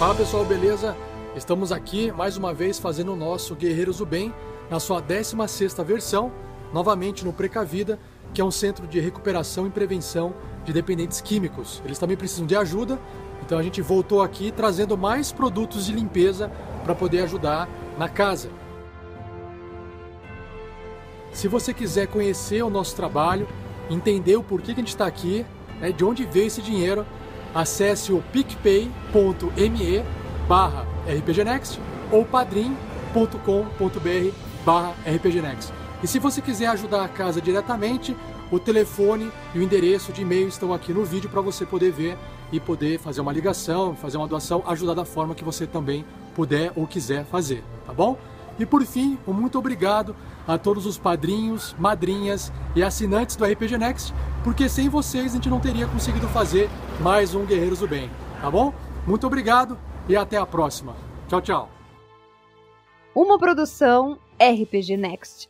Fala pessoal, beleza? Estamos aqui mais uma vez fazendo o nosso Guerreiros do Bem na sua 16 versão, novamente no Precavida, que é um centro de recuperação e prevenção de dependentes químicos. Eles também precisam de ajuda, então a gente voltou aqui trazendo mais produtos de limpeza para poder ajudar na casa. Se você quiser conhecer o nosso trabalho, entender o porquê que a gente está aqui, né, de onde veio esse dinheiro, acesse o picpay.me barra rpgnext ou padrim.com.br barra rpgnext. E se você quiser ajudar a casa diretamente, o telefone e o endereço de e-mail estão aqui no vídeo para você poder ver e poder fazer uma ligação, fazer uma doação, ajudar da forma que você também puder ou quiser fazer, tá bom? E por fim, um muito obrigado a todos os padrinhos, madrinhas e assinantes do RPG Next, porque sem vocês a gente não teria conseguido fazer mais um Guerreiros do Bem, tá bom? Muito obrigado e até a próxima. Tchau, tchau. Uma produção RPG Next.